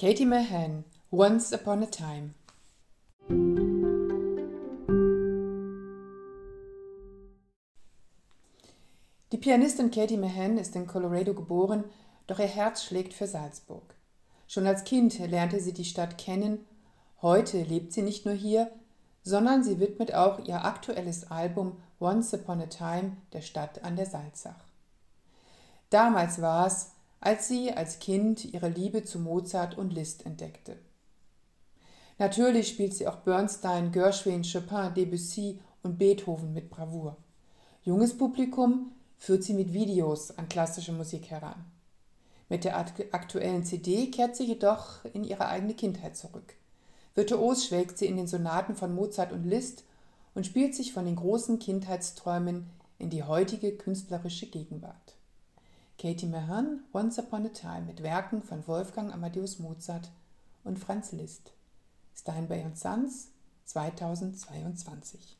Katie Mahan, Once Upon a Time. Die Pianistin Katie Mahan ist in Colorado geboren, doch ihr Herz schlägt für Salzburg. Schon als Kind lernte sie die Stadt kennen. Heute lebt sie nicht nur hier, sondern sie widmet auch ihr aktuelles Album Once Upon a Time der Stadt an der Salzach. Damals war es, als sie als Kind ihre Liebe zu Mozart und Liszt entdeckte. Natürlich spielt sie auch Bernstein, Gershwin, Chopin, Debussy und Beethoven mit Bravour. Junges Publikum führt sie mit Videos an klassische Musik heran. Mit der aktuellen CD kehrt sie jedoch in ihre eigene Kindheit zurück. Virtuos schwelgt sie in den Sonaten von Mozart und Liszt und spielt sich von den großen Kindheitsträumen in die heutige künstlerische Gegenwart. Katie Mahan, Once Upon a Time mit Werken von Wolfgang Amadeus Mozart und Franz Liszt. Steinbay Sons 2022